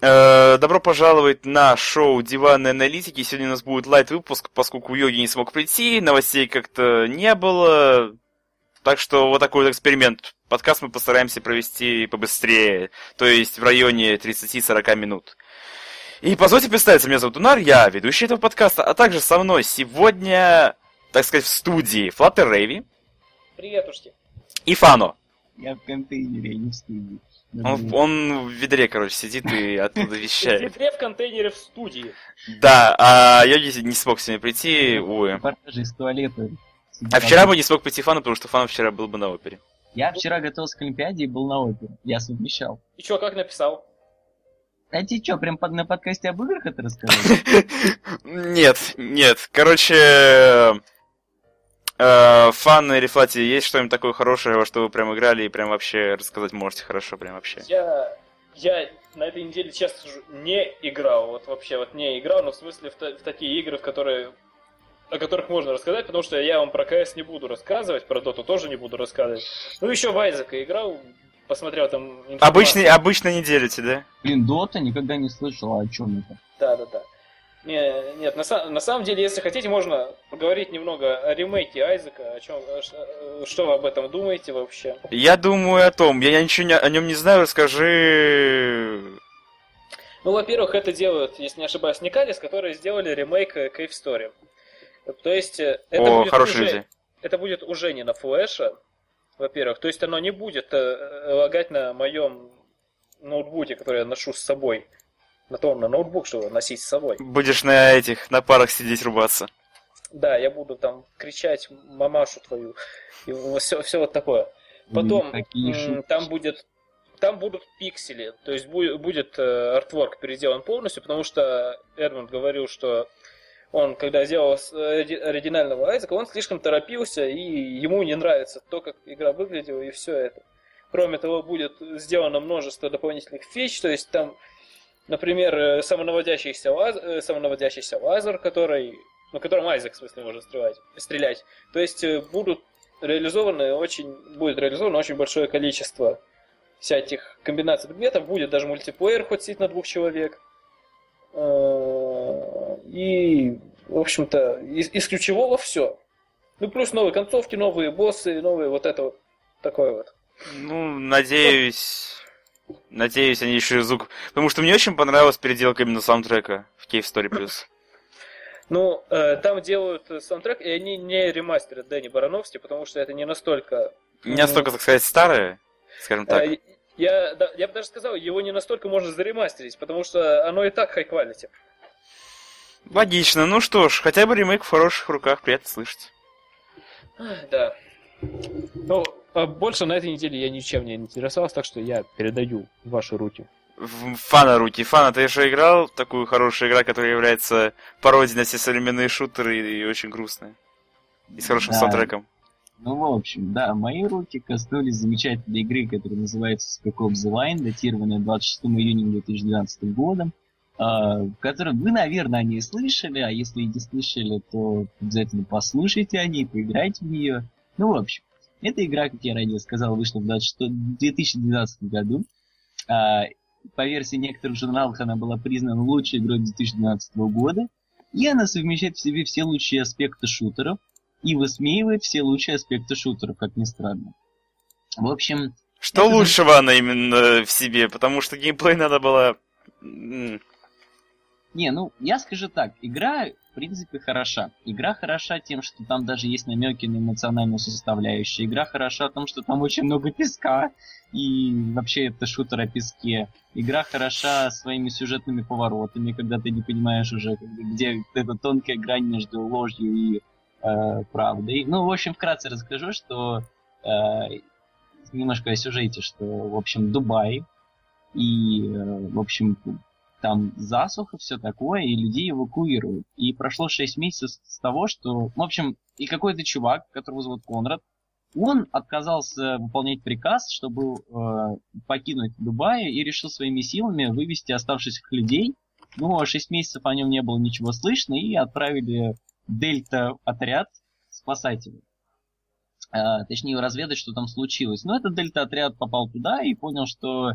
Э, добро пожаловать на шоу Диванной аналитики. Сегодня у нас будет лайт-выпуск, поскольку Йоги не смог прийти, новостей как-то не было. Так что вот такой вот эксперимент. Подкаст мы постараемся провести побыстрее, то есть в районе 30-40 минут. И позвольте представиться, меня зовут Унар, я ведущий этого подкаста, а также со мной сегодня, так сказать, в студии Флаттер Рейви. Приветушки. И Фано. Я в контейнере, а не в студии. Он, он в ведре, короче, сидит и оттуда В вещает. ведре в контейнере в студии. Да, а я не не смог сегодня прийти, увы. Репортажи из туалета. А вчера бы не смог прийти Фану, потому что Фан вчера был бы на опере. Я вчера готовился к Олимпиаде и был на опере. Я совмещал. И чё, как написал? А тебе что, прям под, на подкасте об играх это рассказал? Нет, нет. Короче, э, Фан и Рефлати, есть что-нибудь такое хорошее, во что вы прям играли и прям вообще рассказать можете хорошо, прям вообще? Я, я на этой неделе, честно скажу, не играл. Вот вообще вот не играл, но в смысле в, та- в такие игры, в которые о которых можно рассказать, потому что я вам про КС не буду рассказывать, про Доту тоже не буду рассказывать. Ну, еще в Айзека играл, посмотрел там... информацию. Обычный, обычно не делите, да? Блин, Дота никогда не слышал, о чем это. Да, да, да. Не, нет, на, на самом деле, если хотите, можно поговорить немного о ремейке Айзека, о чем, что вы об этом думаете вообще. Я думаю о том, я ничего не- о нем не знаю, расскажи... Ну, во-первых, это делают, если не ошибаюсь, Никалис, которые сделали ремейк э, Cave Story. То есть, э, это О, будет хорошие уже, люди. это будет уже не на флеше, во-первых. То есть, оно не будет э, лагать на моем ноутбуке, который я ношу с собой. На том, на ноутбук, чтобы носить с собой. Будешь на этих, на парах сидеть рубаться. Да, я буду там кричать мамашу твою. И все, все вот такое. Потом м, там будет там будут пиксели, то есть бу- будет э, артворк переделан полностью, потому что Эдмунд говорил, что он, когда делал э, оригинального Айзека, он слишком торопился, и ему не нравится то, как игра выглядела, и все это. Кроме того, будет сделано множество дополнительных фич, то есть там, например, э, самонаводящийся, лаз... э, самонаводящийся лазер, который, ну, которым Айзек, в смысле, может стрелять. стрелять. То есть э, будут реализованы очень, будет реализовано очень большое количество всяких комбинаций предметов, будет даже мультиплеер хоть сидеть на двух человек. И, в общем-то, из, из ключевого все. Ну, плюс новые концовки, новые боссы, новые вот это вот такое вот. Ну, надеюсь... Надеюсь, они еще и звук... Потому что мне очень понравилась переделка именно саундтрека в Cave Story Plus. Ну, э, там делают э, саундтрек, и они не ремастерят Дэнни Барановски, потому что это не настолько... Не настолько, так сказать, старые, скажем так. Э, я, да, я бы даже сказал, его не настолько можно заремастерить, потому что оно и так quality. Логично. Ну что ж, хотя бы ремейк в хороших руках, приятно слышать. Да. Ну, больше на этой неделе я ничем не интересовался, так что я передаю ваши руки. В Фана руки. Фана, ты же играл в такую хорошую игру, которая является пародией на все современные шутеры и, и очень грустная. И с хорошим Да. саундтреком. Ну, в общем, да, мои руки коснулись замечательной игры, которая называется Spec Ops The Line, датированная 26 июня 2012 года, а, в которой вы, наверное, о ней слышали, а если и не слышали, то обязательно послушайте о ней, поиграйте в нее. Ну, в общем, эта игра, как я ранее сказал, вышла в 26 2012 году. А, По версии некоторых журналов она была признана лучшей игрой 2012 года. И она совмещает в себе все лучшие аспекты шутеров, и высмеивает все лучшие аспекты шутеров, как ни странно. В общем, Что Это- лучшего она именно в себе? Потому что геймплей надо было... не, ну, я скажу так, игра, принципе, хороша. Игра хороша тем, что там даже есть намеки на эмоциональную составляющую. Игра хороша тем, что там очень много песка, и вообще это шутер о песке. Игра хороша своими сюжетными поворотами, когда ты не понимаешь уже, где эта тонкая грань между ложью и э, правдой. Ну, в общем, вкратце расскажу, что э, немножко о сюжете, что, в общем, Дубай, и, э, в общем, там засуха, все такое, и людей эвакуируют. И прошло 6 месяцев с того, что, в общем, и какой-то чувак, которого зовут Конрад, он отказался выполнять приказ, чтобы э, покинуть Дубай, и решил своими силами вывести оставшихся людей. Ну, а 6 месяцев о нем не было ничего слышно, и отправили дельта-отряд спасателей. Э, точнее, разведать, что там случилось. Но этот дельта-отряд попал туда и понял, что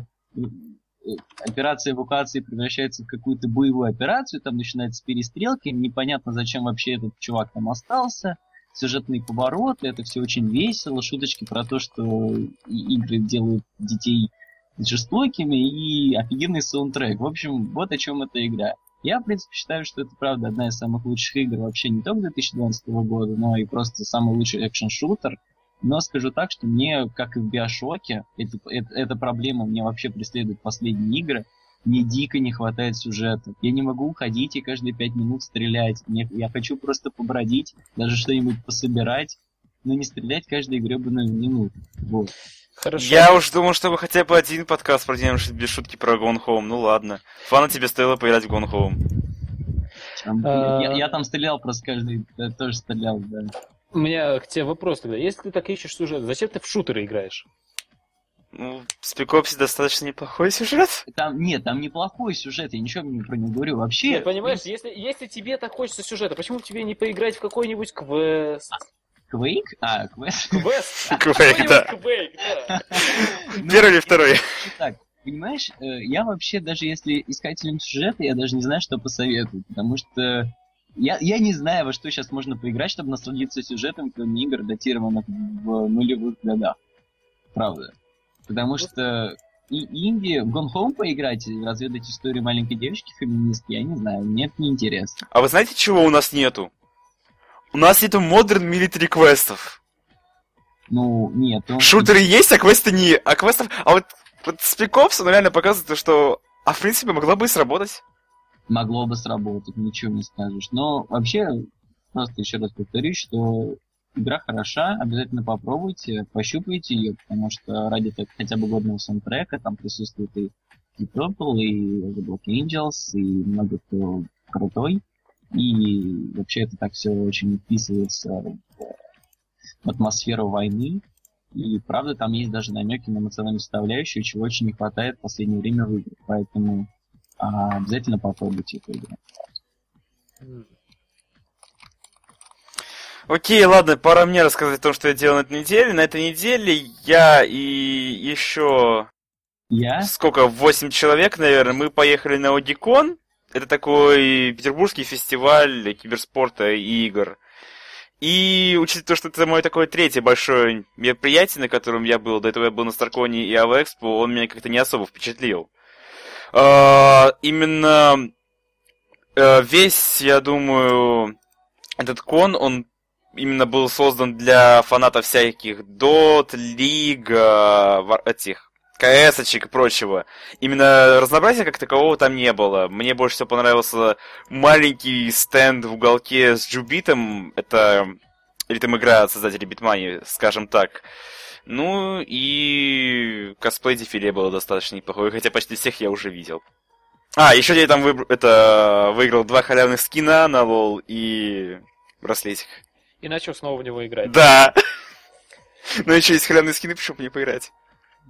операция эвакуации превращается в какую-то боевую операцию, там начинается перестрелки, непонятно, зачем вообще этот чувак там остался, сюжетные повороты, это все очень весело, шуточки про то, что игры делают детей жестокими и офигенный саундтрек. В общем, вот о чем эта игра. Я, в принципе, считаю, что это, правда, одна из самых лучших игр вообще не только 2012 года, но и просто самый лучший экшен-шутер. Но скажу так, что мне, как и в Биошоке, это, это, эта проблема мне вообще преследует последние игры. Мне дико не хватает сюжета. Я не могу уходить и каждые пять минут стрелять. Мне, я хочу просто побродить, даже что-нибудь пособирать, но не стрелять каждую гребаную минуту. Вот. Хорошо. Я уж думал, что вы хотя бы один подкаст проделаем без шутки про Gone Home. Ну ладно. Фана тебе стоило поиграть в Gone Home. А... Я, я там стрелял просто каждый, я тоже стрелял, да. У меня к тебе вопрос тогда. Если ты так ищешь сюжет, зачем ты в шутеры играешь? Ну, в Спекопсе достаточно неплохой сюжет. Там, нет, там неплохой сюжет, я ничего не про него говорю. Вообще... Нет, понимаешь, если, если тебе так хочется сюжета, почему тебе не поиграть в какой-нибудь квест? Квейк? А, квест. Квест? Квейк, да. Квейк, да. Первый или второй? Так, понимаешь, э, я вообще, даже если искателем сюжета, я даже не знаю, что посоветовать, потому что я, я не знаю, во что сейчас можно поиграть, чтобы насладиться сюжетом, кроме игр, датированных в нулевых годах. Правда. Потому что и инди, в Gone Home поиграть, разведать историю маленькой девочки-феминистки, я не знаю, мне это неинтересно. А вы знаете, чего у нас нету? У нас нету модерн милитари квестов. Ну, нет. Он... Шутеры есть, а квесты не. А квестов... А вот, вот Ops, он реально показывает, что... А в принципе, могло бы и сработать. Могло бы сработать, ничего не скажешь. Но вообще, просто еще раз повторюсь, что игра хороша, обязательно попробуйте, пощупайте ее, потому что ради хотя бы годного саундтрека там присутствует и Deep Purple, и The Black Angels, и много кто крутой. И вообще это так все очень вписывается в атмосферу войны. И правда, там есть даже намеки на эмоциональную составляющую, чего очень не хватает в последнее время в играх. Поэтому а, обязательно попробуйте эту игру. Окей, ладно, пора мне рассказать то, что я делал на этой неделе. На этой неделе я и еще... Я? Сколько? Восемь человек, наверное. Мы поехали на Одикон. Это такой петербургский фестиваль киберспорта и игр. И учитывая то, что это мое такое третье большое мероприятие, на котором я был, до этого я был на Старконе и Авэкспо, он меня как-то не особо впечатлил. Именно а, весь, я думаю, этот кон, он именно был создан для фанатов всяких Dot, Лига, этих CS -очек и прочего. Именно разнообразия как такового там не было. Мне больше всего понравился маленький стенд в уголке с Джубитом. Это ритм игра от создателей beatmania, скажем так. Ну и косплей дефиле было достаточно неплохой, хотя почти всех я уже видел. А, еще я там выбр... это выиграл два халявных скина на LoL и браслетик. И начал снова в него играть. Да. Но еще есть халявные скины, почему бы не поиграть?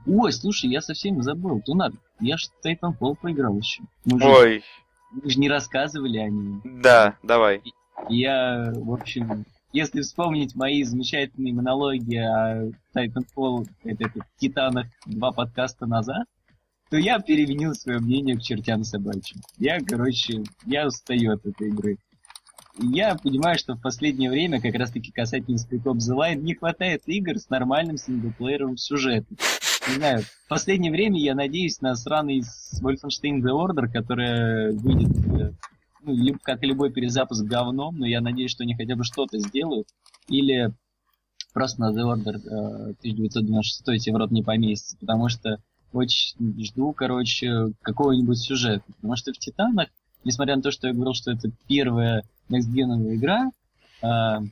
Ой, слушай, я совсем забыл. Тунар, я ж Titanfall поиграл еще. Мы же, Ой. Мы же не рассказывали о нем. Да, давай. Я, в общем, если вспомнить мои замечательные монологи о Titanfall, это, это Титанах два подкаста назад, то я переменил свое мнение к чертям собачьим. Я, короче, я устаю от этой игры. Я понимаю, что в последнее время, как раз таки касательно Spec Ops The Line, не хватает игр с нормальным синглплееровым сюжетом не знаю, в последнее время я надеюсь на сраный Wolfenstein The Order, которая выйдет, э, ну, как и любой перезапуск говном, но я надеюсь, что они хотя бы что-то сделают. Или просто на The Order 1996 тебе в рот не поместится, потому что очень жду, короче, какого-нибудь сюжета. Потому что в Титанах, несмотря на то, что я говорил, что это первая next игра, э,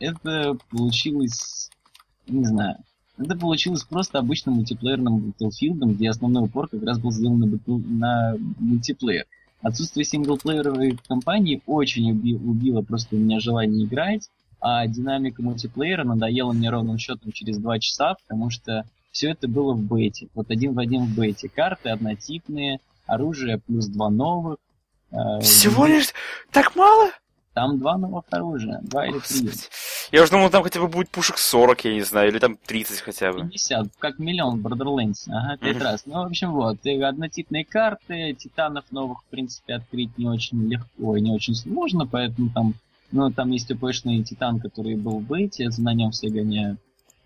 это получилось, не знаю, это получилось просто обычным мультиплеерным Battlefield, где основной упор как раз был сделан на, на мультиплеер. Отсутствие синглплееровой кампании очень уби убило просто у меня желание играть, а динамика мультиплеера надоела мне ровным счетом через два часа, потому что все это было в бете. Вот один в один в бете. Карты однотипные, оружие плюс два новых. Э, Всего лишь так мало? Там два новых оружия, два или три. Я уже думал, там хотя бы будет пушек 40, я не знаю, или там 30 хотя бы. 50, как миллион в Borderlands, ага, пять Мгм. раз. Ну, в общем, вот, однотипные карты, титанов новых, в принципе, открыть не очень легко и не очень сложно, поэтому там, ну, там есть упэшный титан, который был в бете, на нем все гоняют.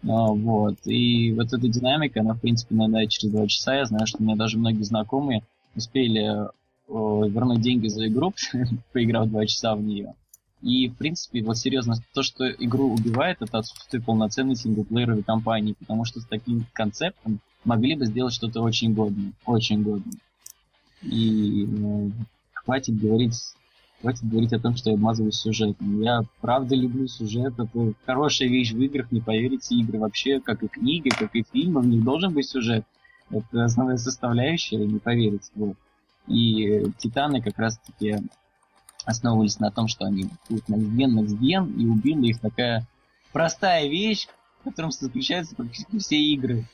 А, вот, и вот эта динамика, она, в принципе, надо через два часа. Я знаю, что у меня даже многие знакомые успели вернуть деньги за игру, поиграв два часа в нее. И, в принципе, вот серьезно, то, что игру убивает, это отсутствие полноценной синглплееровой кампании, потому что с таким концептом могли бы сделать что-то очень годное, очень годное. И ну, хватит говорить, хватит говорить о том, что я обмазываю сюжетом. Я правда люблю сюжет, это хорошая вещь в играх, не поверите, игры вообще, как и книги, как и фильмы, в них должен быть сюжет. Это основная составляющая, не поверите. Вот. И Титаны как раз-таки основывались на том, что они будут next gen, next gen, и убила их такая простая вещь, в котором заключаются практически все игры.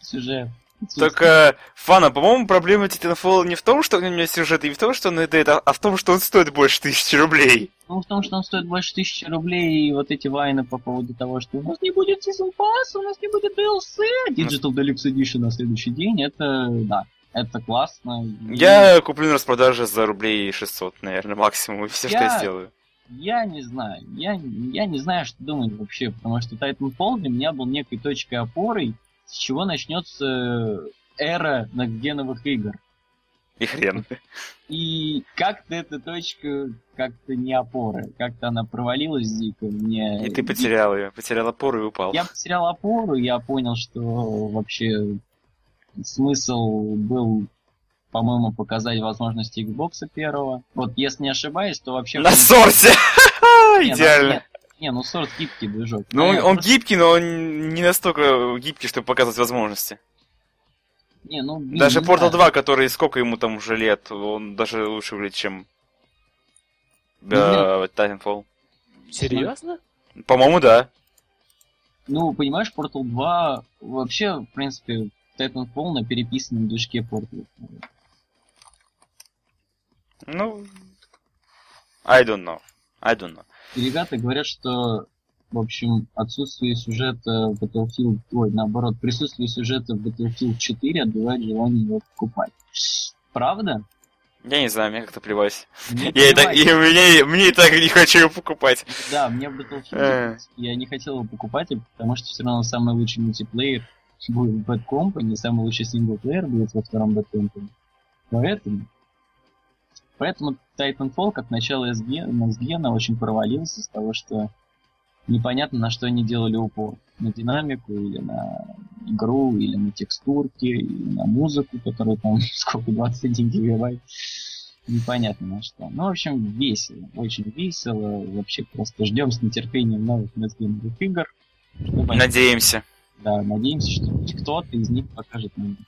Сюжет. Только, Фана, по-моему, проблема Titanfall не в том, что у него сюжет, и не в том, что он это, это, а в том, что он стоит больше тысячи рублей. Ну, в том, что он стоит больше тысячи рублей, и вот эти вайны по поводу того, что у нас не будет Season Pass, у нас не будет DLC, Digital Deluxe Edition на следующий день, это, да, это классно. Я куплю на распродаже за рублей 600, наверное, максимум, и все, что я Я- сделаю. Я не знаю. Я, я не знаю, что думать вообще, потому что Titanfall для меня был некой точкой опоры, с чего начнется эра нагденовых игр. И хрен. И как-то эта точка как-то не опора, как-то она провалилась дико. Мне... И ты потерял ее, потерял опору и упал. Я потерял опору, я понял, что вообще смысл был, по-моему, показать возможности Xbox первого. Вот если не ошибаюсь, то вообще... На ну, Идеально. нет, Не, ну сорт гибкий движок. Ну, он, он гибкий, но он не настолько гибкий, чтобы показывать возможности. Не, ну, блин, Даже не Portal знаю. 2, который сколько ему там уже лет, он даже лучше выглядит, чем Ну, э, Titanfall. Серьезно? По-моему, да. Ну, понимаешь, Portal 2 вообще, в принципе, Titanfall на переписанном движке Portal. Ну, I don't know. I don't know. И ребята говорят, что, в общем, отсутствие сюжета в Battlefield, ой, наоборот, присутствие сюжета в Battlefield 4 отбивает желание его покупать. Правда? Я не знаю, мне как-то плевать. Мне Я и так, плевать. и мне, мне и так не хочу его покупать. Да, мне Battlefield я не хотел его покупать, потому что все равно самый лучший мультиплеер будет в Bad Company, самый лучший синглплеер будет во втором Bad Company. Поэтому, поэтому Titanfall, как начало SG, SG, очень провалился с того, что непонятно, на что они делали упор. На динамику, или на игру, или на текстурки, или на музыку, которая там сколько, 21 гигабайт. Непонятно на что. Ну, в общем, весело. Очень весело. Вообще просто ждем с нетерпением новых нескольких игр. Чтобы они- Надеемся. Да, надеемся, что хоть кто-то из них покажет нам.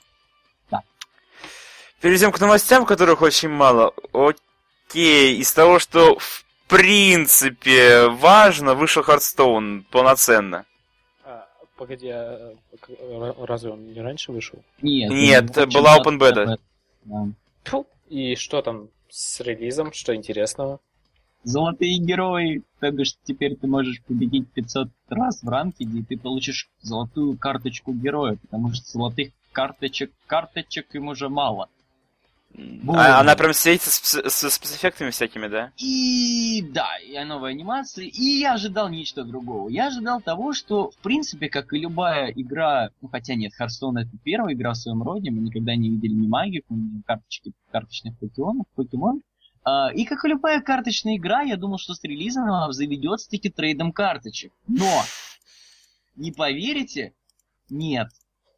Перейдем к новостям, которых очень мало. Окей, из того, что в принципе важно, вышел Хардстоун полноценно. А, погоди, а разве он не раньше вышел? Нет, Нет, очень была open beta. Да. Фу. И что там с релизом, что интересного? Золотые герои, то бишь теперь ты можешь победить 500 раз в ранкеде, и ты получишь золотую карточку героя, потому что золотых карточек, карточек им уже мало. А, она прям светится с, с- с спецэффектами всякими, да? И да, и новая анимация, и я ожидал нечто другого. Я ожидал того, что, в принципе, как и любая игра, ну хотя нет, Харстон это первая игра в своем роде, мы никогда не видели ни магику, ни карточки, карточных покемонов, покемон. А, и как и любая карточная игра, я думал, что с релизом она заведется таки трейдом карточек. Но, не поверите, нет.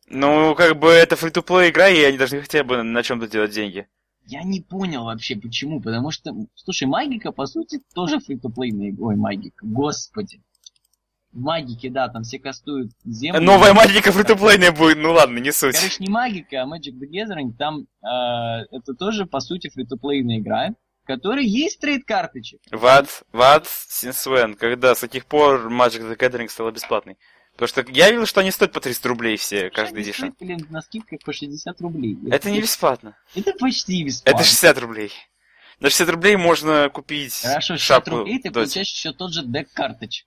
Ну, как бы это фри-то-плей игра, и они должны хотя бы на чем-то делать деньги. Я не понял вообще почему, потому что, слушай, магика, по сути, тоже фри-то-плейная игра. Ой, магика, господи. В магике, да, там все кастуют землю. Новая магика фри-то-плейная будет, ну ладно, не суть. Короче, не магика, а Magic the Gathering, там э, это тоже, по сути, фри-то-плейная игра, которой есть трейд карточек. What? Since when? Когда? С каких пор Magic the Gathering стала бесплатной? Потому что я видел, что они стоят по 300 рублей все, каждый стоит, блин, на скидках по 60 рублей. Это не бесплатно. Это почти бесплатно. Это 60 рублей. На 60 рублей можно купить Хорошо, 60 шапку. рублей ты Доти. получаешь еще тот же дек карточек.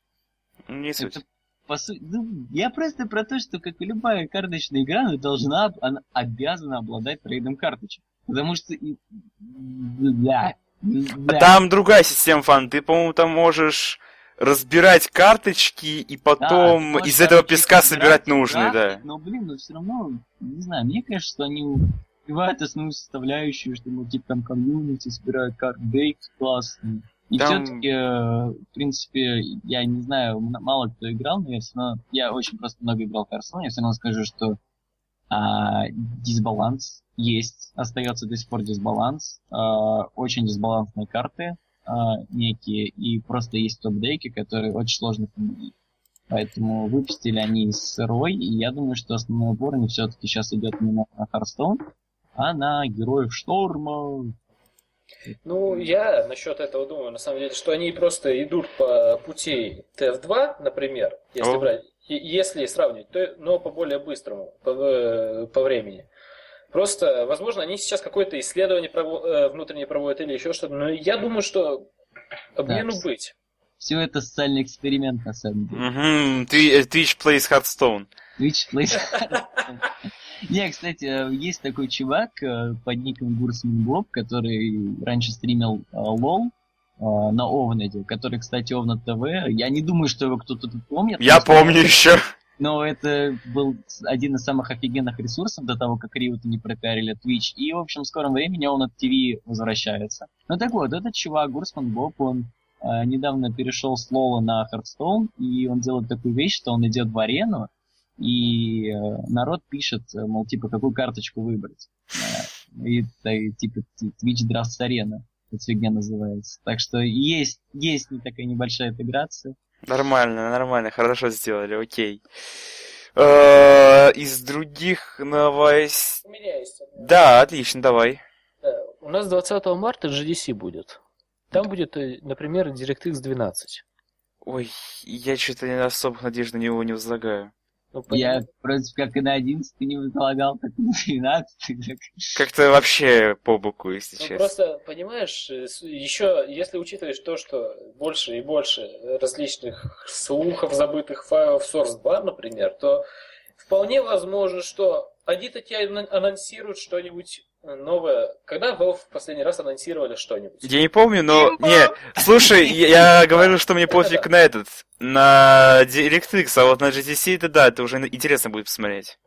Ну, Не суть. Это, по сути, ну, я просто про то, что как и любая карточная игра, она должна, она обязана обладать трейдом карточек. Потому что... и- Да. да. Там другая система фан. Ты, по-моему, там можешь разбирать карточки и Да, потом можешь из этого песка собирать нужные, да. Но, блин, ну все равно, не знаю, мне кажется, что они убивают основную составляющую, что, ну, типа, там комьюнити собирают карт, дейк классный. И Там- все-таки, в принципе, я не знаю, мало кто играл, но я все равно, я очень просто много играл в Hearthstone, я все равно скажу, что а, дисбаланс есть, остается до сих пор дисбаланс, а, очень дисбалансные карты а, некие, и просто есть топ-дейки, которые очень сложно победить. Поэтому выпустили они сырой, и я думаю, что основной упор они все-таки сейчас идет не на Hearthstone, а на Героев Шторма. Ну, я насчет этого думаю, на самом деле, что они просто идут по пути TF2, например, если О. брать, если сравнивать, то, но по более быстрому, по, в- по времени. Просто, возможно, они сейчас какое-то исследование прово- э, внутреннее проводят или еще что-то, но я думаю, что обмену Да. быть. Все это социальный эксперимент, на самом деле. Э, Twitch plays Hearthstone. Twitch Plays. Не, кстати, э, есть такой чувак э, под ником Гурсман Боб, который раньше стримил э, лол э, на Овнаде, который, кстати, Овнад ТВ. Я не думаю, что его кто-то тут помнит. Я помню еще. Но это был один из самых офигенных ресурсов до того, как Риоты не пропиарили Twitch. И, в общем, в скором времени он от ТВ возвращается. Ну так вот, этот чувак, Гурсман Боб, он э, недавно перешел с Лола на Hearthstone, и он делает такую вещь, что он идет в арену, и э, народ пишет, э, мол, типа, какую карточку выбрать. Э, и, и, типа Twitch Drafts Arena. Эта фигня называется. Так что есть, есть не такая небольшая интеграция. Нормально, нормально, хорошо сделали, окей. Э, Из других новостей... У меня есть. Да, отлично, давай. Да, У нас 20 марта GDC будет. Там будет, э, например, DirectX 12. Ой, я что-то особых надежд на него не возлагаю. Я против как и на 11 не возлагал, так и на 12. так. Как-то вообще по боку, если Ну, честно. просто, понимаешь, еще, если учитывать то, что больше и больше различных слухов, забытых файлов Source 2, например, то вполне возможно, что они-то тебе анонсируют что-нибудь новое. Когда Valve в последний раз анонсировали что-нибудь? Я не помню, но... Не, слушай, я, говорил, что мне пофиг на этот, на DirectX, а вот на GTC это да, это уже интересно будет посмотреть.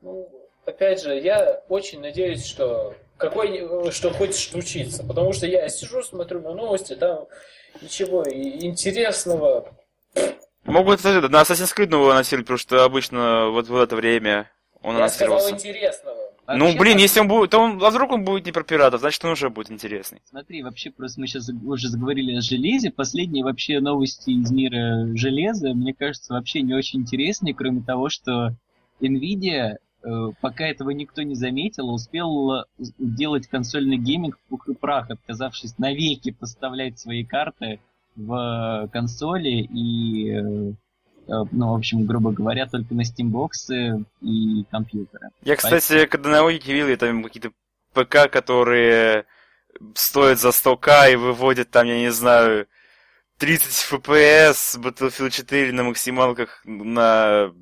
Ну, опять же, я очень надеюсь, что какой что хоть случится. Потому что я сижу, смотрю на новости, там ничего интересного. Могут это, на Assassin's Creed нового анонсировать, потому что обычно вот в это время он я сказал анонсировался. Интересного. Ну, Вообще, блин, если он будет, то он, а вдруг он будет не про пиратов, значит он уже будет интересный. Смотри, вообще просто мы сейчас уже заговорили о железе. Последние вообще новости из мира железа, мне кажется, вообще не очень интересные, кроме того, что Nvidia, э, пока этого никто не заметил, успел делать консольный гейминг в пух и прах, отказавшись навеки поставлять свои карты в консоли и, э, э, ну, в общем, грубо говоря, только на Steambox и компьютеры. Я, кстати, когда на логике видел, там какие-то ПК, которые стоят за 100к и выводят там, я не знаю, 30 FPS, Battlefield 4 на максималках на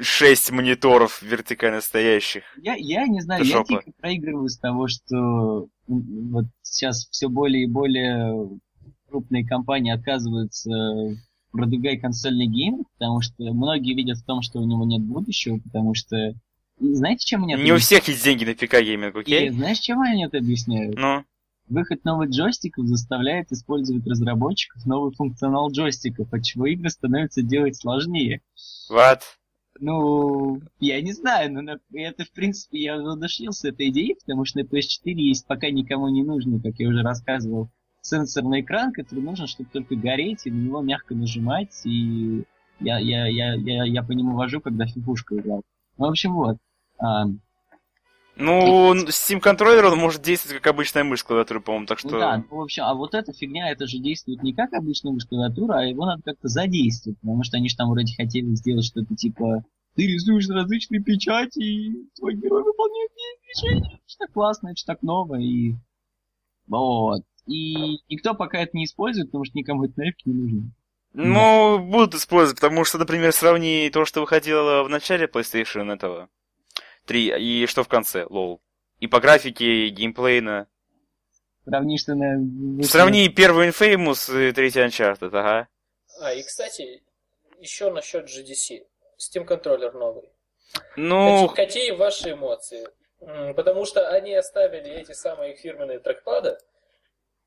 6 мониторов вертикально стоящих. Я, я не знаю, Это я жопа. тихо проигрываю с того, что вот сейчас все более и более крупные компании отказываются продвигать консольный гейм, потому что многие видят в том, что у него нет будущего, потому что... И знаете, чем это Не у всех есть деньги на ПК гейминг, И окей? знаешь, чем они это объясняют? Ну, Выход новых джойстиков заставляет использовать разработчиков новый функционал джойстиков, отчего игры становятся делать сложнее. вот. Ну, я не знаю, но на- это, в принципе, я воодушевился этой идеей, потому что на PS4 есть пока никому не нужный, как я уже рассказывал, сенсорный экран, который нужен, чтобы только гореть, и на него мягко нажимать, и я, я, я, я, я по нему вожу, когда фифушку играл. Ну, в общем, вот. А, Ну, Steam контроллер, он может действовать как обычная мышь клавиатуры, по-моему, так ну что... да, ну, в общем, а вот эта фигня, это же действует не как обычная мышь-клавиатура, а его надо как-то задействовать, потому что они же там вроде хотели сделать что-то типа ты рисуешь различные печати, и твой герой выполняет движения. Это ж так классно, это ж так ново, и... Вот. И никто пока это не использует, потому что никому это нафиг не нужно. Ну, будут использовать, потому что, например, сравни то, что выходило в начале PlayStation этого 3, и что в конце, лол. И по графике, и геймплейно. Сравни, что на... Сравни первый Infamous и третий Uncharted, ага. А, и, кстати, еще насчет GDC. Steam контроллер новый. Ну, Какие, какие ваши эмоции? Потому что они оставили эти самые их фирменные трекпады.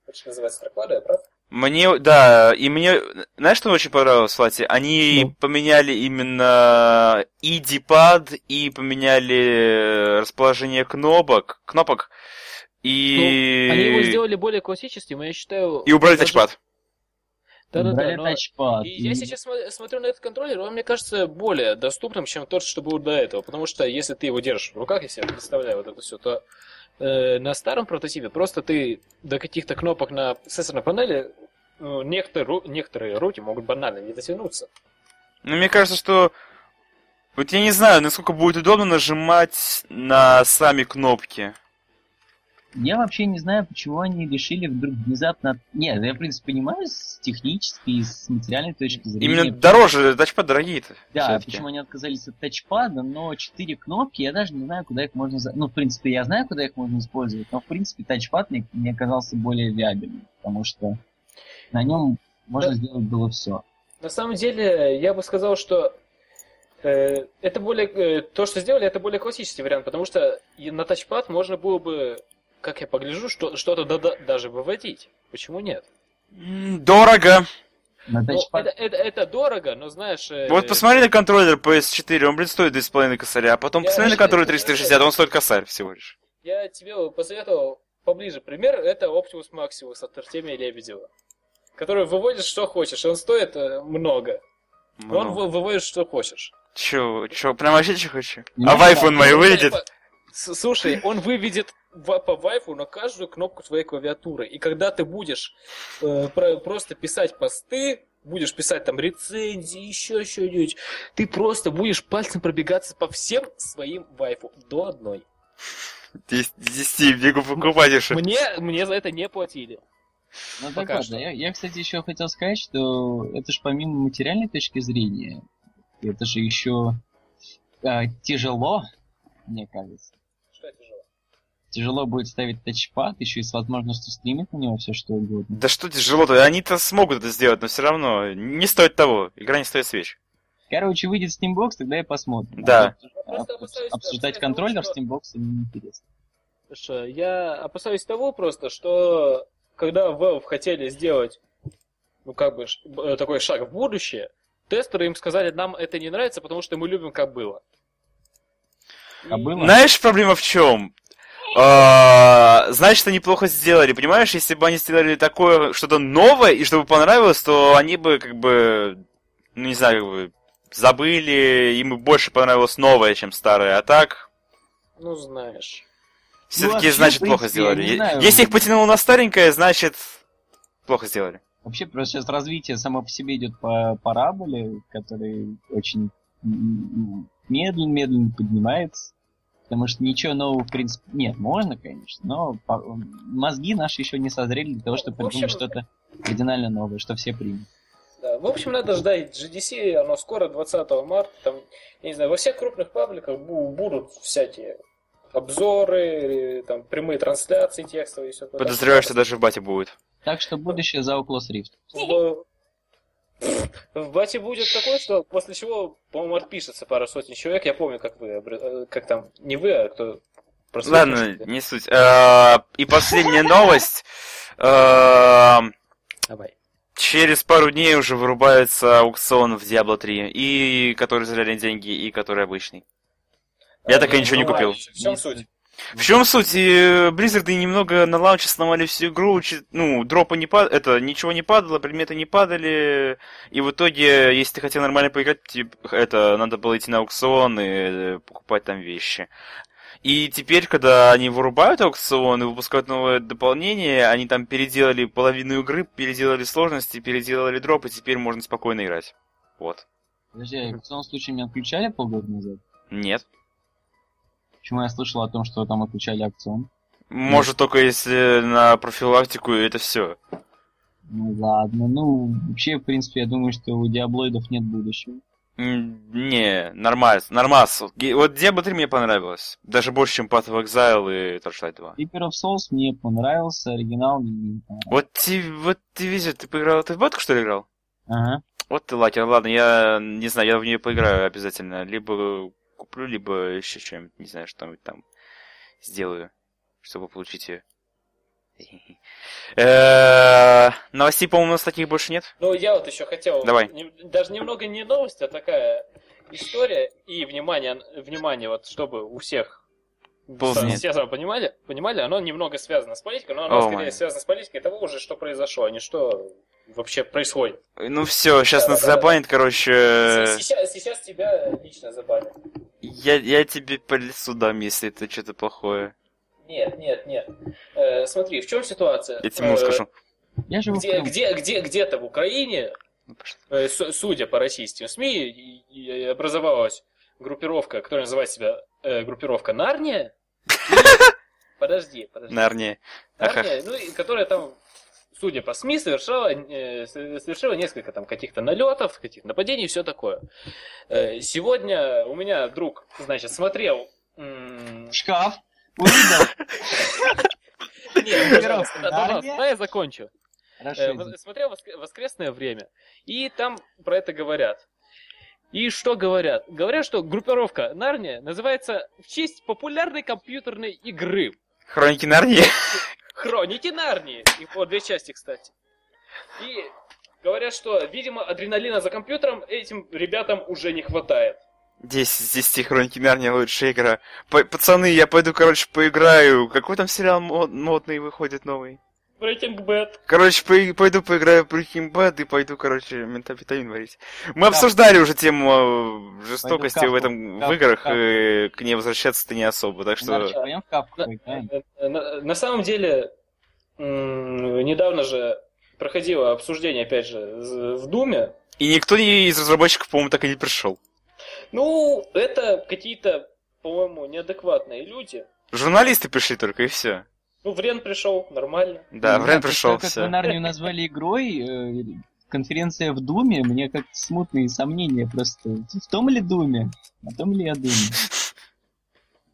Это же называется трекпады, я прав? мне, да, и мне, знаешь, что мне очень понравилось, Флати? Они Ну. поменяли именно и D-pad, и поменяли расположение кнопок, кнопок, и... Ну, Они его сделали более классическим, я считаю... И убрали даже- тачпад. Да-да-да, но- тачпад. И я сейчас смо- смотрю на этот контроллер, он мне кажется более доступным, чем тот, что был до этого. Потому что если ты его держишь в руках, если я представляю вот это все, то э, на старом прототипе просто ты до каких-то кнопок на сенсорной панели ну, некоторые, некоторые руки могут банально не дотянуться. Ну, мне кажется, что... Вот я не знаю, насколько будет удобно нажимать на сами кнопки. Я вообще не знаю, почему они решили вдруг внезапно... Нет, я, в принципе, понимаю с технической и с материальной точки зрения. Именно дороже, тачпад дорогие-то. Да, всё-таки. почему они отказались от тачпада, но четыре кнопки, я даже не знаю, куда их можно... Ну, в принципе, я знаю, куда их можно использовать, но, в принципе, тачпад мне, мне оказался более виабельным, потому что на нем можно Да. сделать было все. На самом деле, я бы сказал, что э, это более э, то, что сделали, это более классический вариант, потому что на тачпад можно было бы, как я погляжу, что, что-то да- даже выводить. Почему нет? Дорого. Ну, тачпад... это, это, это дорого, но знаешь... э, Вот посмотри на контроллер PS4, он, блин, стоит 2,5 косаря, а потом Я посмотри на контроллер 360, он стоит косарь всего лишь. Я тебе посоветовал поближе пример, это Optimus Maximus от Артемия Лебедева, который выводит что хочешь, он стоит э, много. Он Ну, вы- выводит что хочешь. Чё, чё, прям вообще что хочу? Ну, А в да. iPhone мой выйдет? С- Слушай, он выведет по вайфу на каждую кнопку твоей клавиатуры. И когда ты будешь э, про- просто писать посты, будешь писать там рецензии, еще что-нибудь, ты просто будешь пальцем пробегаться по всем своим вайфу до одной. 10, 10 бегу покупать еще. Мне, мне за это не платили. Ну, так пока вот, что. Я, я, кстати, еще хотел сказать, что это же помимо материальной точки зрения, это же еще а, тяжело, мне кажется. Тяжело? Будет ставить тачпад, еще и с возможностью стримить на него все что угодно. Да что тяжело-то, они-то смогут это сделать, но все равно не стоит того. Игра не стоит свеч. Короче, выйдет Steambox, тогда и посмотрим. Да. А обсуждать опасаюсь контроллер что- Steambox мне неинтересно. Слушай, я опасаюсь того просто, что когда Valve хотели сделать, ну как бы, б- такой шаг в будущее, тестеры им сказали, нам это не нравится, потому что мы любим как было. А было? Знаешь, проблема в чем? А, Значит, они плохо сделали, понимаешь? Если бы они сделали такое что-то новое, и чтобы понравилось, то они бы, как бы, ну не знаю, как бы, забыли, им бы больше понравилось новое, чем старое. А так, Ну, знаешь. все-таки, вообще, значит, плохо сделали. знаю. Если их потянуло на старенькое, значит, плохо сделали. Вообще, просто сейчас развитие само по себе идет по параболе, который очень медленно-медленно поднимается. Потому что ничего нового, в принципе, нет, можно, конечно, но по- мозги наши еще не созрели для того, чтобы В общем- придумать что-то кардинально новое, что все примут. Да. В общем, надо ждать GDC, оно скоро, 20 марта, там, я не знаю, во всех крупных пабликах бу- будут всякие обзоры, там, прямые трансляции текстовые и все такое. Подозреваю, что даже в бате будет. Так что будущее за Oculus Rift. В, бате будет такое, что после чего, по-моему, отпишется пара сотен человек. Я помню, как вы, э, как там, не вы, а кто... просто Ладно, пишете. не суть. А, И последняя новость. А, Давай. Через пару дней уже вырубается аукцион в Diablo 3. И который за деньги, и который обычный. Я так и ничего не купил. В чем суть? В чем суть? Э, Blizzard немного на лаунче сломали всю игру, ну, дропы не пад... это, ничего не падало, предметы не падали, и в итоге, если ты хотел нормально поиграть, типа, это, надо было идти на аукцион и э, покупать там вещи. И теперь, когда они вырубают аукцион и выпускают новое дополнение, они там переделали половину игры, переделали сложности, переделали дропы, теперь можно спокойно играть. Вот. Подожди, а в том случае меня отключали полгода назад? Нет. Почему я слышал о том, что там отключали акцион? Может, только если на профилактику, и это все. Ну ладно, ну вообще, в принципе, я думаю, что у диаблоидов нет будущего. Не, нормально, нормас. Вот Diablo 3 мне понравилось. Даже больше, чем Path of Exile и Torchlight 2. Reaper of Souls мне понравился, оригинал мне не понравился. Вот ты, вот ты везет, ты поиграл, ты в батку что ли играл? Ага. Вот ты лакер, ладно, я не знаю, я в нее поиграю обязательно. Либо куплю, либо еще что-нибудь, не знаю, что-нибудь там сделаю, чтобы получить ее. Э, новостей, по-моему, у нас таких больше нет. Ну, я вот еще хотел... Давай. Даже немного не новость, а такая история. И, внимание, внимание, вот чтобы у всех. Все понимали, понимали, оно немного связано с политикой, но оно oh скорее my. связано с политикой того уже, что произошло, а не что вообще происходит. Ну все, сейчас да, нас да, забанит, да. короче. Сейчас, сейчас тебя лично забанят. Я, я тебе по лицу дам, если это что-то плохое. Нет, нет, нет. Э, смотри, в чем ситуация? Я тебе э, скажу. Я живу где, в где, где, где-то в Украине, ну, э, судя по российским СМИ, образовалась группировка, которая называет себя э, группировка Нарния. Подожди, подожди. Нарния. Нарния, ну, которая там, судя по СМИ, совершала, э, совершила несколько там каких-то налетов, каких-то нападений и все такое. Э, сегодня у меня друг, значит, смотрел... Шкаф. Увидел. Нет, давай я закончу. Э, смотрел воскресное время, и там про это говорят. И что говорят? Говорят, что группировка Нарния называется в честь популярной компьютерной игры. Хроники Нарнии? Хроники Нарнии. И по две части, кстати. И говорят, что, видимо, адреналина за компьютером этим ребятам уже не хватает. 10 из 10 Хроники Нарнии лучшая игра. П пацаны, я пойду, короче, поиграю. Какой там сериал модный выходит новый? Breaking Bad. Короче, по пойду поиграю в Breaking Bad и пойду, короче, ментамфетамин варить. Мы Кап. обсуждали уже тему э, жестокости в этом капу, в играх, капу. и к ней возвращаться-то не особо, так что... На, на, на самом деле, недавно же проходило обсуждение, опять же, в Думе. И никто из разработчиков, по-моему, так и не пришел. Ну, это какие-то, по-моему, неадекватные люди. Журналисты пришли только, и все. Ну, Врен пришел, нормально. Да, ну, Врен пришел, все. Как вы Нарнию назвали игрой, э, конференция в Думе, мне как смутные сомнения просто. В том ли Думе? На том ли я Думе?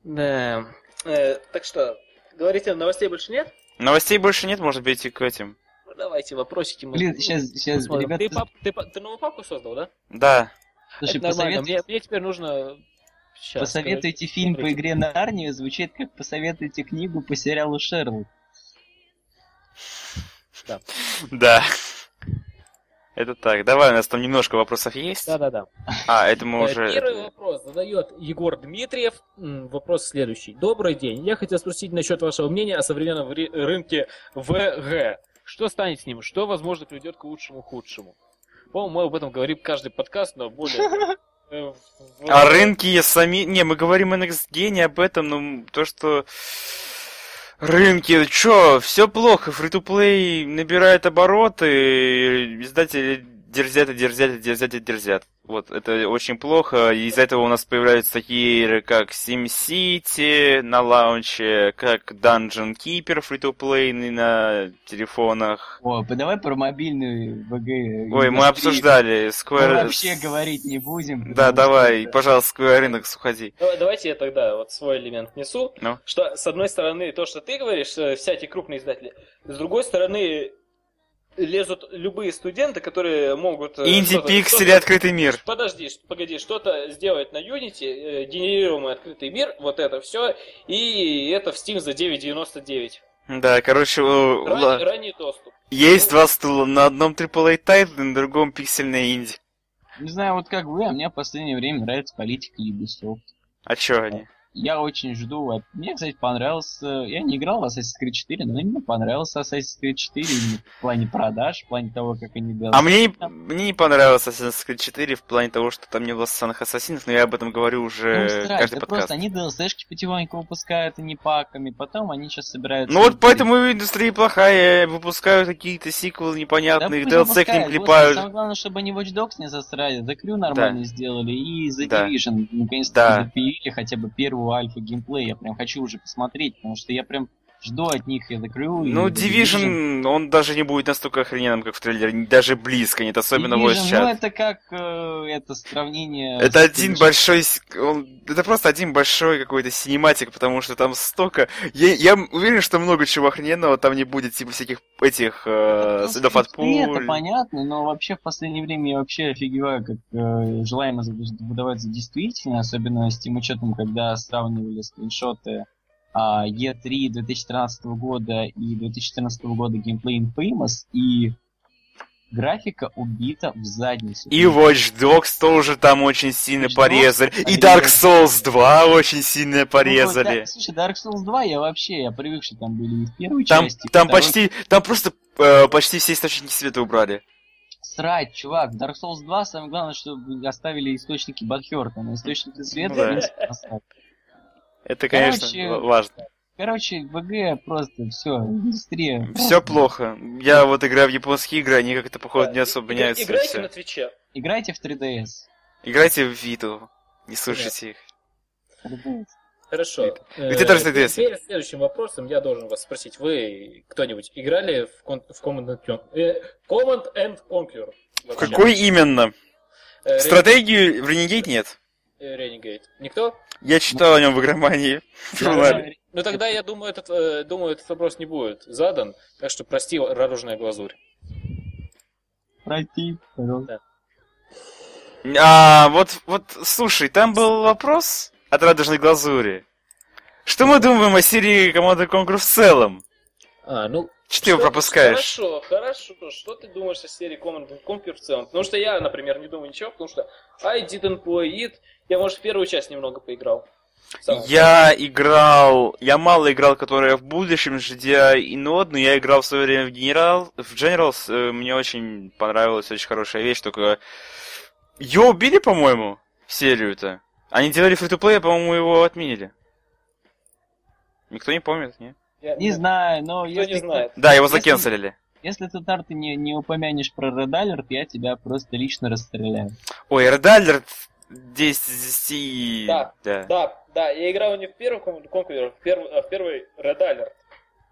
Да. Э, так что, говорите, новостей больше нет? Новостей больше нет, может быть, и к этим. Ну, давайте вопросики. Блин, сейчас, сейчас, ребята... Ты, пап, ты, ты новую папку создал, да? Да. Слушай, Это посовет... мне, мне теперь нужно Сейчас, посоветуйте скажу. фильм по игре Нарнию, звучит как посоветуйте книгу по сериалу Шерлок. Да. Да. Это так. Давай, у нас там немножко вопросов есть. Да-да-да. А, это мы уже... Первый вопрос задает Егор Дмитриев. Вопрос следующий. Добрый день. Я хотел спросить насчет вашего мнения о современном рынке ВГ. Что станет с ним? Что, возможно, приведет к лучшему-худшему? По-моему, мы об этом говорим каждый подкаст, но более А рынки сами... Не, мы говорим о NXT, не об этом, но то, что... Рынки, чё, все плохо, фри-то-плей набирает обороты, издатели дерзят и дерзят и дерзят и дерзят. Вот, это очень плохо. Из-за этого у нас появляются такие игры, как SimCity на лаунче, как Dungeon Keeper free-to-play на телефонах. О, давай про мобильную ВГ. Ой, мы обсуждали Square... Мы вообще говорить не будем. Да, давай, что... пожалуйста, Square Enix уходи. Ну, давайте я тогда вот свой элемент несу. Ну? Что, с одной стороны, то, что ты говоришь, э, всякие крупные издатели, с другой стороны, лезут любые студенты, которые могут... Э, Инди-пиксели, открытый мир. Подожди, погоди, что-то сделать на Unity, э, генерируемый открытый мир, вот это все, и это в Steam за 9.99. Да, короче, Ран, ранний доступ. Есть ну, два стула, на одном AAA title, на другом пиксельная инди. Не знаю, вот как вы, а мне в последнее время нравится политика Ubisoft. А чё они? Я очень жду. Мне, кстати, понравился... Я не играл в Assassin's Creed 4, но мне понравился Assassin's Creed 4 в плане продаж, в плане того, как они делают. А мне, мне не понравился Assassin's Creed 4 в плане того, что там не было самых ассасинов, но я об этом говорю уже ну, каждый да подкаст. просто они DLC-шки потихоньку выпускают, и не паками, потом они сейчас собираются... Ну вот поэтому индустрия плохая, выпускают какие-то сиквелы непонятные, да, DLC к ним клепают. Самое главное, чтобы они Watch Dogs не засрали, The Crew нормально да. сделали, и The да. Division наконец-то да. запилили хотя бы первую альфа геймплей. Я прям хочу уже посмотреть, потому что я прям Жду от них я закрыл. Ну, Division, он даже не будет настолько охрененным, как в трейлере. Даже близко нет, особенно Division, voice chat. Ну, это как э, это сравнение... Это один Division. большой... Он, это просто один большой какой-то синематик, потому что там столько... Я, я уверен, что много чего охрененного там не будет, типа всяких этих э, Ну, следов от пуль. Это понятно, но вообще в последнее время я вообще офигеваю, как э, желаемость выдавать за действительно, особенно с тем учетом, когда сравнивали скриншоты E3 2013 года и 2014 года геймплей Infamous, и графика убита в задницу. И Watch Dogs тоже там очень сильно Watch Dogs порезали. И порезали. Dark Souls 2 очень сильно Ну, порезали. да, слушай, Dark Souls 2 я вообще, я привык, что там были и в первой Там, части. и там второй. почти, там просто э, почти все источники света убрали. Срать, чувак, Dark Souls 2 самое главное, что оставили источники Бадхерта, но источники света, Ну да. Это, конечно, Короче, ва- важно. Короче, ВГ просто все, индустрия. Все плохо. Я вот играю в японские игры, они как-то, походу, не особо меняются. Играйте всё. на Твиче. Играйте в 3DS. Играйте в Виту. Не слушайте их. 3DS. Хорошо. Ты тоже Э, TDS. Теперь следующим вопросом я должен вас спросить. Вы кто-нибудь играли в, кон- в Command, and э, Command and Conquer? В какой именно? Э, Стратегию в Renegade нет. Э, Renegade. Никто? Я читал о нем в игромании. журнале. Ну тогда я думаю, этот, э, думаю, этот вопрос не будет задан, так что прости, радужная глазурь. Прости, пожалуйста. А, вот, вот, слушай, там был вопрос от радужной глазури. Что мы думаем о серии команды Conquer в целом? А, ну... Что ты его пропускаешь? Хорошо, хорошо. Что ты думаешь о серии Command and Conquer в целом? Потому что я, например, не думаю ничего, потому что I didn't play it. Я, может, в первую часть немного поиграл. Сам. Я играл... Я мало играл, которые в будущем, GDI и нод, но я играл в свое время в Генерал. В Generals э, мне очень понравилась, очень хорошая вещь, только... Ее убили, по-моему, серию-то. Они делали фри-то-плей, а, по-моему, его отменили. Никто не помнит, не? Я- Не знаю, но Никто если, не знает. Да, его Если- закенселили. если ты, Тар, ты не, не упомянешь про Red Alert, я тебя просто лично расстреляю. Ой, Редалер 10 из 10. Да, да. Да, да, я играл не в первый Conquer, а в первый, а в первый Red Alert.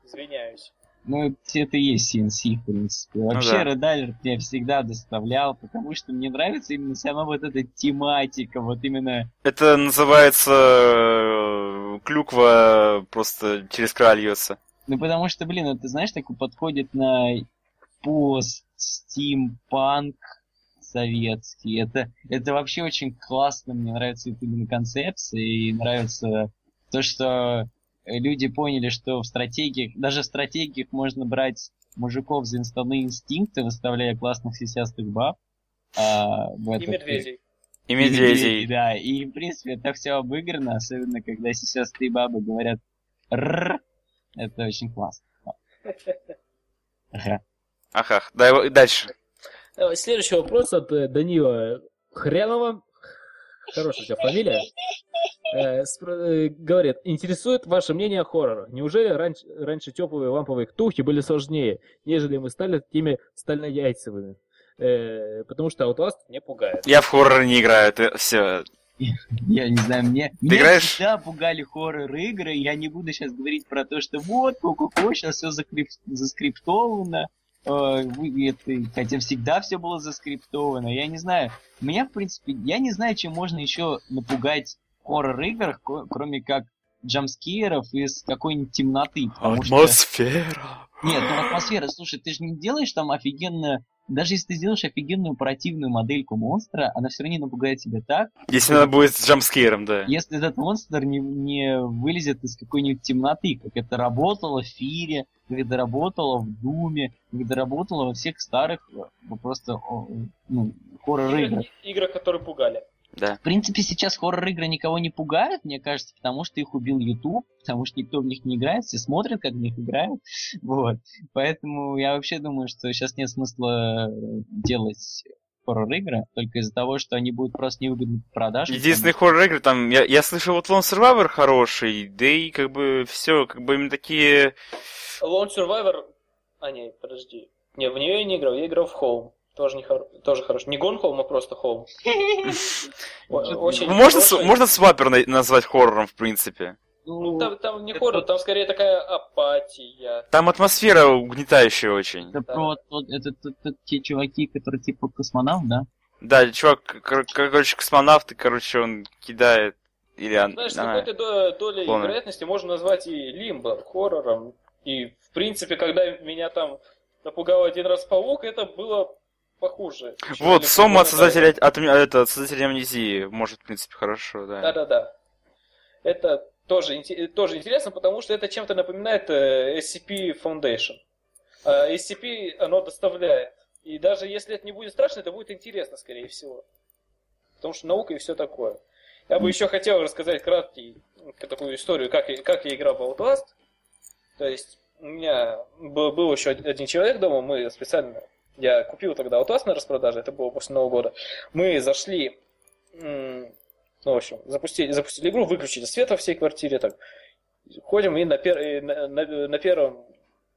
Извиняюсь. Ну, это и есть CNC, в принципе. Вообще, да. Red Alert меня всегда доставлял, потому что мне нравится именно сама вот эта тематика, вот именно Это называется клюква просто через край льется. Ну, потому что, блин, это, знаешь, такой подходит на пост, стимпанк советский. Это, это вообще очень классно, мне нравится эта именно концепция, и нравится то, что люди поняли, что в стратегиях, даже в стратегиях можно брать мужиков за инставные инстинкты, выставляя классных сисястых баб. а, в И этот- медведей. И медведей. Да, и, в принципе, это все обыграно, особенно когда сисястые бабы говорят «рррр». Это очень классно. Ага. Ага, да, его- дальше. Давай, Следующий вопрос от э, Данила Хренова. Хорошая у тебя фамилия. Э, спро- э, говорит, интересует ваше мнение о хоррорах. Неужели раньше, раньше теплые ламповые ктухи были сложнее, нежели мы стали такими стальнояйцевыми? Э, потому что Outlast не пугает. Я в хоррор не играю, это все. Я не знаю, мне, мне играешь? всегда пугали хоррор-игры, я не буду сейчас говорить про то, что вот, ку-ку-ку, сейчас все заскриптовано, э, вы- это- хотя всегда все было заскриптовано, я не знаю, меня, в принципе, я не знаю, чем можно еще напугать в хоррор-играх, кроме как джамскиров из какой-нибудь темноты, потому что... Атмосфера. Нет, ну атмосфера, слушай, ты же не делаешь там офигенно... Даже если ты сделаешь офигенную противную модельку монстра, она все равно не напугает тебя так, Если надо будет с джампскейром, да. если этот монстр не, не вылезет из какой-нибудь темноты, как это работало в Фире, как это работало в Думе, как это работало во всех старых э, просто ну, хоррор-играх. Игры, игры, которые пугали. Да. В принципе, сейчас хоррор-игры никого не пугают, мне кажется, потому что их убил YouTube, потому что никто в них не играет, все смотрят, как в них играют. Вот. Поэтому я вообще думаю, что сейчас нет смысла э, делать хоррор-игры, только из-за того, что они будут просто невыгодны по продажам. Единственный хоррор игры там, я, я слышал, вот Lone Survivor хороший, да и как бы все, как бы именно такие... Lone Survivor... А, не, подожди. Не, в нее я не играл, я играл в Home. Тоже, не хор... тоже хорошо. Не Gone Home, а просто Home. О- Очень Ну, можно, с- можно Свапер на- назвать хоррором, в принципе. Ну, там, там не хоррор, там скорее такая апатия. Там атмосфера угнетающая очень. Это Да. про тот- это, это- это те чуваки, которые типа космонавт, да? Да, чувак, кор- короче, космонавт, и, короче, он кидает... Или он... Знаешь, с она- какой-то до- долей Полная. вероятности можно назвать и Лимбо хоррором. И, в принципе, когда меня там напугал один раз паук, это было похуже. Вот, Сома создателя, от, это, создателя амнезии, может, в принципе, хорошо, да. Да-да-да. Это тоже, тоже интересно, потому что это чем-то напоминает э, SCP Foundation. А SCP оно доставляет. И даже если это не будет страшно, это будет интересно, скорее всего. Потому что наука и все такое. Я бы еще хотел рассказать краткий такую историю, как, я- как я играл в Outlast. То есть у меня был, был еще один человек дома, мы специально... Я купил тогда Outlast на распродаже, это было после Нового года. Мы зашли ну, в общем, запустили, запустили игру, выключили свет во всей квартире, так, ходим, и на, пер- и на, на- на первом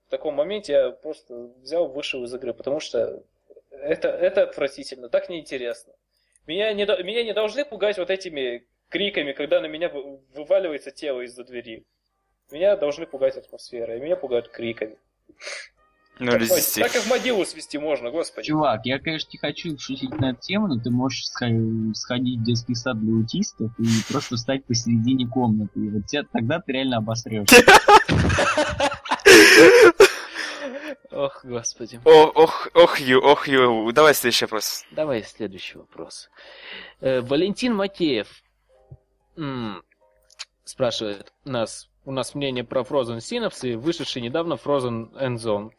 таком моменте я просто взял, вышел из игры, потому что это, это отвратительно, так неинтересно. Меня не, меня не должны пугать вот этими криками, когда на меня вы- вываливается тело из-за двери. Меня должны пугать атмосфера, и меня пугают криками. Ну, Так, здесь- так и в могилу свести можно, господи. Чувак, я, конечно, не хочу шутить на эту тему, но ты можешь сходить в детский сад для аутистов и просто встать посередине комнаты. И вот те- тогда ты реально обосрешься. Ох, господи. О, ох, ох, ю, ох, ю. Давай следующий вопрос. Давай следующий вопрос. Э, Валентин Матеев м, спрашивает нас, у нас мнение про Frozen Synapse и вышедший недавно Frozen End Zone.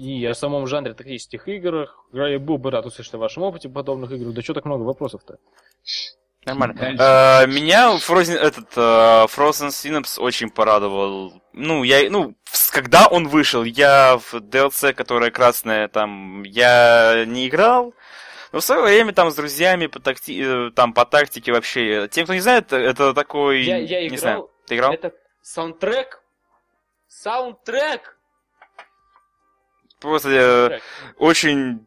И о самом жанре тактических игр. Я был бы рад услышать о вашем опыте подобных игр. Да что так много вопросов-то? Нормально. Э, Меня Frozen, этот, э, Frozen Synapse очень порадовал. Ну, я, ну, когда он вышел, я в DLC, которая красная, там, я не играл. Но в свое время там с друзьями по, такти... э, там, по тактике вообще. Тем, кто не знает, это такой... Я, я не играл, знаю. Ты играл? это саундтрек, саундтрек, Просто э, очень,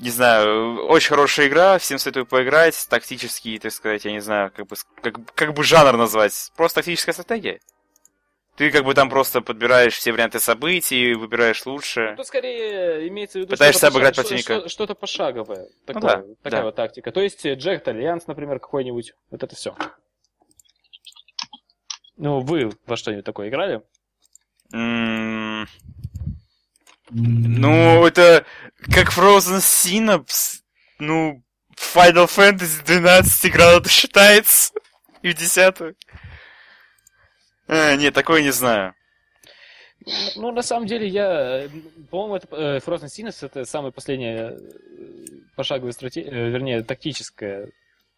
не знаю, очень хорошая игра, всем советую поиграть, тактический, так сказать, я не знаю, как бы, как, как бы жанр назвать. Просто тактическая стратегия. Ты как бы там просто подбираешь все варианты событий, выбираешь лучше. Тут скорее имеется в виду Пытаешься что-то обыграть поша- противника. что- Что-то пошаговое. Такое, да, такая да. вот тактика. То есть э, Джек Альянс, например, какой-нибудь. Вот это все. Ну, вы во что-нибудь такое играли? Ну, это как Frozen Synapse. Ну, Final Fantasy 12 играл, это считается. И в десятую. Э, нет, такое не знаю. Ну, на самом деле, я... э, По-моему, это э, Frozen Synapse это самая последняя э, пошаговая стратегия, вернее, тактическая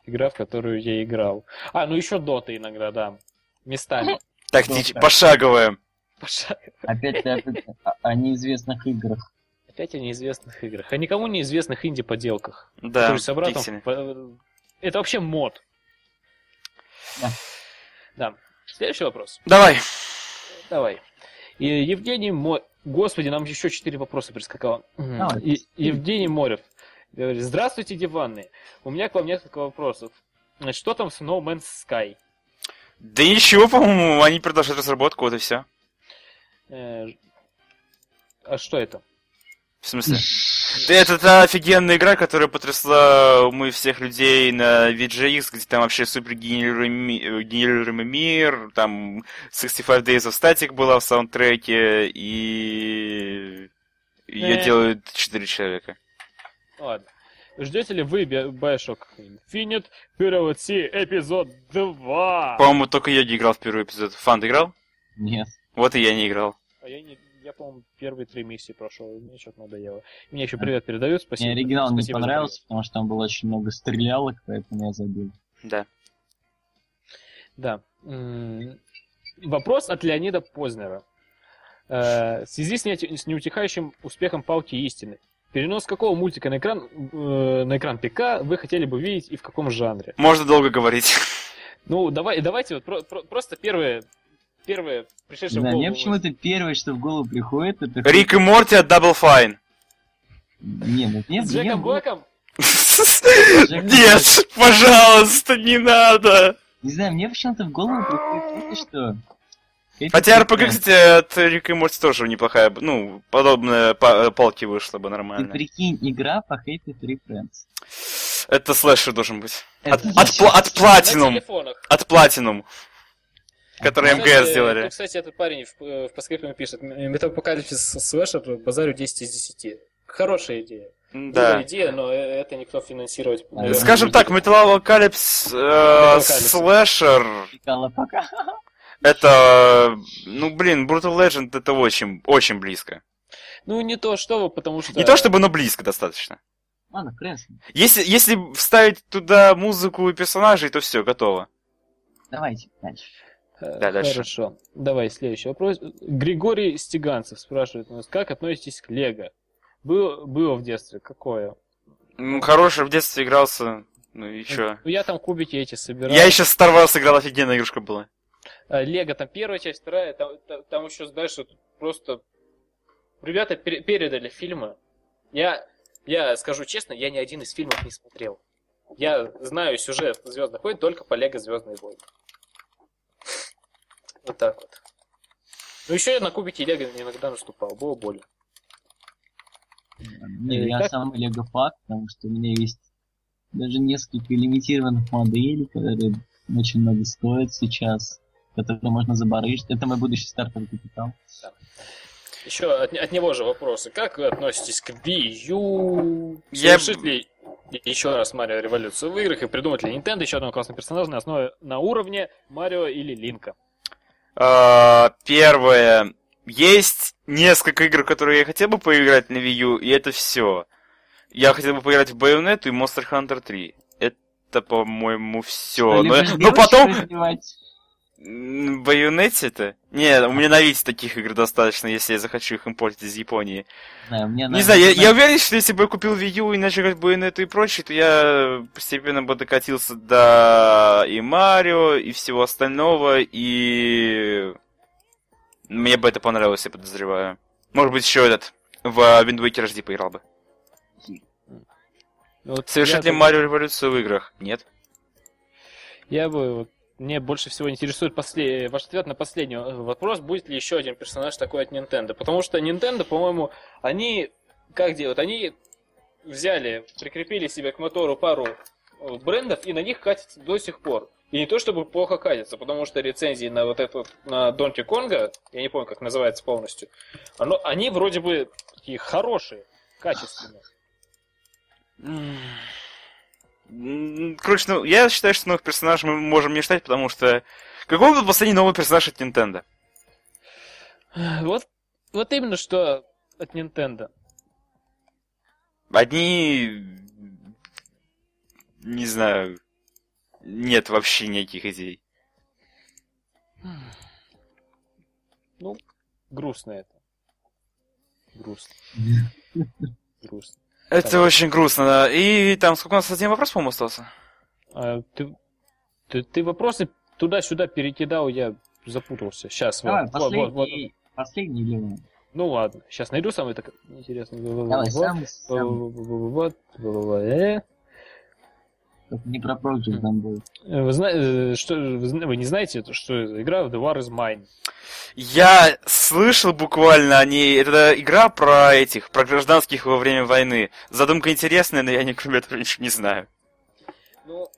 игра, в которую я играл. А, ну еще Дота иногда, да. Местами. Тактич... Пошаговая. Опять ты опять о, неизвестных играх. Опять о неизвестных играх. О никому неизвестных инди-поделках. Да, пиксели. по- Это вообще мод. Да. Да. Следующий вопрос. Давай. Давай. И Евгений Мо... Господи, нам еще четыре вопроса прискакало. Давай. И- Евгений Морев говорит, здравствуйте, диванные. У меня к вам несколько вопросов. Значит, что там с No Man's Sky? Да ничего, по-моему, они продолжают разработку, вот и все. Э, А что это? В смысле? Да это та офигенная игра, которая потрясла умы всех людей на VGX, где там вообще супер генерируемый генерируемый мир, там 65 Days of Static была в саундтреке, и ее Э. делают 4 человека. Ладно. Ждете ли вы Bi- Bioshock Infinite Period C эпизод 2? По-моему, только я не играл в первый эпизод. Фан, ты играл? Нет. Вот и я не играл. Я, не, я, по-моему, первые три миссии прошел, и мне что-то надоело. Мне еще привет передают, спасибо. Мне оригинал не Спасибо за понравился, потому что там было очень много стрелялок, поэтому я забил. Да. Да. Вопрос от Леонида Познера. Э, В связи с неутихающим успехом Палки Истины, перенос какого мультика на экран, э, на экран ПК вы хотели бы видеть и в каком жанре? Можно долго говорить. Ну, давай, давайте вот про- про- просто первое, первое пришедшее в Да, голову. мне почему-то первое, что в голову приходит, это... Рик и Морти от Double Fine. Не, ну, нет, С мне Джеком в Блэком? Нет, пожалуйста, не надо. Не знаю, мне почему-то в голову приходит то, что... Хотя Friends. кстати, от Рика и Морти тоже неплохая, ну, подобная па- палки вышла бы Ты нормально. прикинь, игра по Happy Tree Friends. Это слэшер должен быть. Это От, от, от На Platinum. От Platinum. Который Кстати, МГС сделали. кстати, этот парень в, э, в постскриптуме пишет, Метапокалипсис слэшер, базарю 10 из 10. Хорошая идея. Да. Была идея, но э- это никто финансировать, наверное, Скажем не так. Металлокалипс э, слэшер это, ну блин, Brutal Legend это очень, очень близко. Ну, не то чтобы, потому что... Не то чтобы, но близко достаточно. Ладно, Фрэнс, Если, если вставить туда музыку и персонажей, то все, готово. давайте дальше. Э, Да, дальше. Хорошо. Давай следующий вопрос. Григорий Стеганцев спрашивает у нас, как относитесь к Лего? Было, было в детстве, какое? Ну, хороший в детстве игрался, ну и чё. Ну, я там кубики эти собирал. Я еще Star Wars играл, офигенная игрушка была. А, Лего, там первая часть, вторая, там, там, там еще дальше просто... Ребята пере- передали фильмы. Я, я скажу честно, я ни один из фильмов не смотрел. Я знаю сюжет Звездных войн только по Лего Звездные войны. Вот так вот. Ну еще я на кубике Лего иногда наступал, было больно. Не, Э, я как- самый лего-фак, потому что у меня есть даже несколько лимитированных моделей, которые очень много стоят сейчас, которые можно забарыжить. Это мой будущий стартовый капитал. Еще от, от него же вопросы. Как вы относитесь к Wii U? Я- Совершит ли еще раз Марио революцию в играх и придумать ли Nintendo еще одного классного персонажа на основе на уровне Марио или Линка? А, Первое. Есть несколько игр, которые я хотел бы поиграть на Wii U, и это все. Я хотел бы поиграть в Bayonetta и Monster Hunter 3. Это, по-моему, все. Но, но потом... Байонете-то? Не, у меня на Вите таких игр достаточно, если я захочу их импортить из Японии. Не знаю, мне Не знаю, я, я уверен, что если бы я купил Wii U и начал играть Байонету и прочее, то я постепенно бы докатился до и Марио, и всего остального, и... Мне бы это понравилось, я подозреваю. Может быть, еще этот, в Waker HD поиграл бы. Вот Совершит ли Марио революцию в играх? Нет. Я бы... вот, мне больше всего интересует после... ваш ответ на последний вопрос. Будет ли еще один персонаж такой от Nintendo? Потому что Nintendo, по-моему, они... Как делают? Они взяли, прикрепили себе к мотору пару э, брендов и на них катятся до сих пор. И не то чтобы плохо катятся, потому что рецензии на вот эту, на Донки Конга, я не помню, как называется полностью, оно, они вроде бы такие хорошие, качественные. Короче, ну, я считаю, что новых персонажей мы можем не ждать, потому что... Какой был последний новый персонаж от Nintendo? Вот, вот именно что от Nintendo. Одни... Не знаю... Нет вообще никаких идей. Ну, грустно это. Грустно. Грустно. Это Понятно. очень грустно, да. И там, сколько у нас один вопрос, по-моему, остался? А, ты, ты, ты вопросы туда-сюда перекидал, я запутался. Сейчас, Давай, вот, вот, вот, вот. последний, последний или... Ну ладно, сейчас найду самый так интересный. Давай, Вот, самый, самый. вот, вот, вот, э. Только не про Project там будет. Вы, зна- э, что, вы не знаете, что игра The War is Mine? Я слышал буквально о ней. Это игра про этих, про гражданских во время войны. Задумка интересная, но я ни кроме этого ничего не знаю. Ну,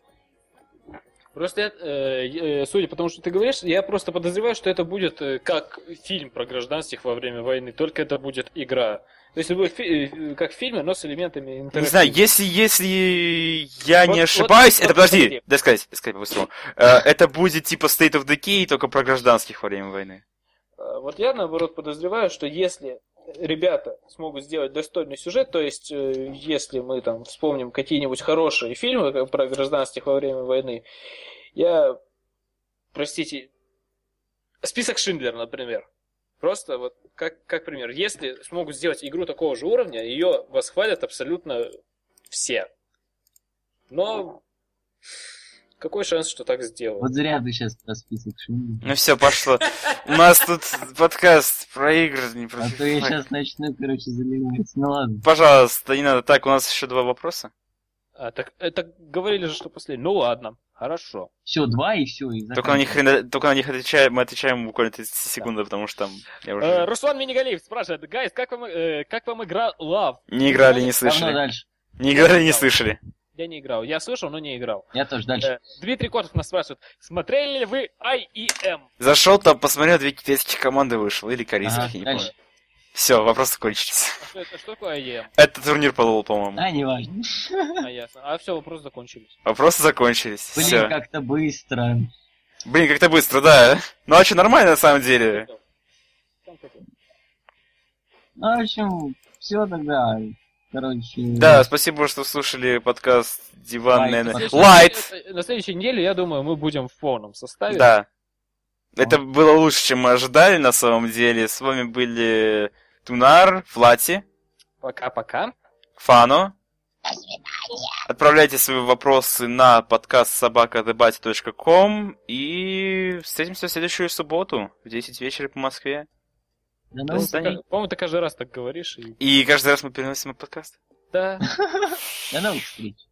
просто, я, э, э, судя по тому, что ты говоришь, я просто подозреваю, что это будет э, как фильм про гражданских во время войны, только это будет игра. То есть это будет фи- э, как фильм, но с элементами Не интерактива. знаю, если, если я Вот- не вот- ошибаюсь, вот это подожди, смотри. дай сказать, дай сказать по-быстрому. Э, Это будет типа State of Decay, только про гражданских во время войны. А, Вот я, наоборот, подозреваю, что если ребята смогут сделать достойный сюжет, то есть э, если мы там вспомним какие-нибудь хорошие фильмы про гражданских во время войны, я, простите, список Шиндлера, например. Просто вот как, как пример. Если смогут сделать игру такого же уровня, ее восхвалят абсолютно все. Но какой шанс, что так сделают? Вот зря ты сейчас про список шумишь. Ну все, пошло. У нас тут подкаст про игры, не про А то я сейчас начну, короче, заливать. Ну ладно. Пожалуйста, не надо. Так, у нас еще два вопроса. А, так это говорили же, что последний. Ну ладно, хорошо. Все, два и все. И Только на них, хрена- только на них отвечаем, мы отвечаем буквально 30 секунд, потому что там я Э, уже... Руслан Минигалиев спрашивает, гайс, как вам, э, как вам игра Love? Не играли, не слышали. дальше. Не играли, не слышали. Я не играл. Я слышал, но не играл. Я тоже дальше. Э, Дмитрий Котов нас спрашивает, смотрели ли вы IEM? Зашел там, посмотрел, две китайских команды вышел, или корейских, Ага, я не дальше. помню. Все, вопросы кончились. А что, это, что такое IEM? Это турнир по лолу, по-моему. А, неважно. А, ясно. А все, вопросы закончились. Вопросы закончились. Блин, Все. как-то быстро. Блин, как-то быстро, да. Ну а что, нормально на самом деле. Ну, в общем, все тогда. Короче. Да, спасибо, что слушали подкаст Диванная... Лайт. неделе- На следующей неделе, я думаю, мы будем в полном составе. Да. Это было лучше, чем мы ожидали на самом деле. С вами были Тунар, Флати, Пока-пока. Фано. Отправляйте свои вопросы на подкаст собакадебате.ком и встретимся в следующую субботу в 10 вечера по Москве. Да До ну, свидания. По-моему, ты каждый раз так говоришь. И... И каждый раз мы переносим подкаст. Да. до новых встреч.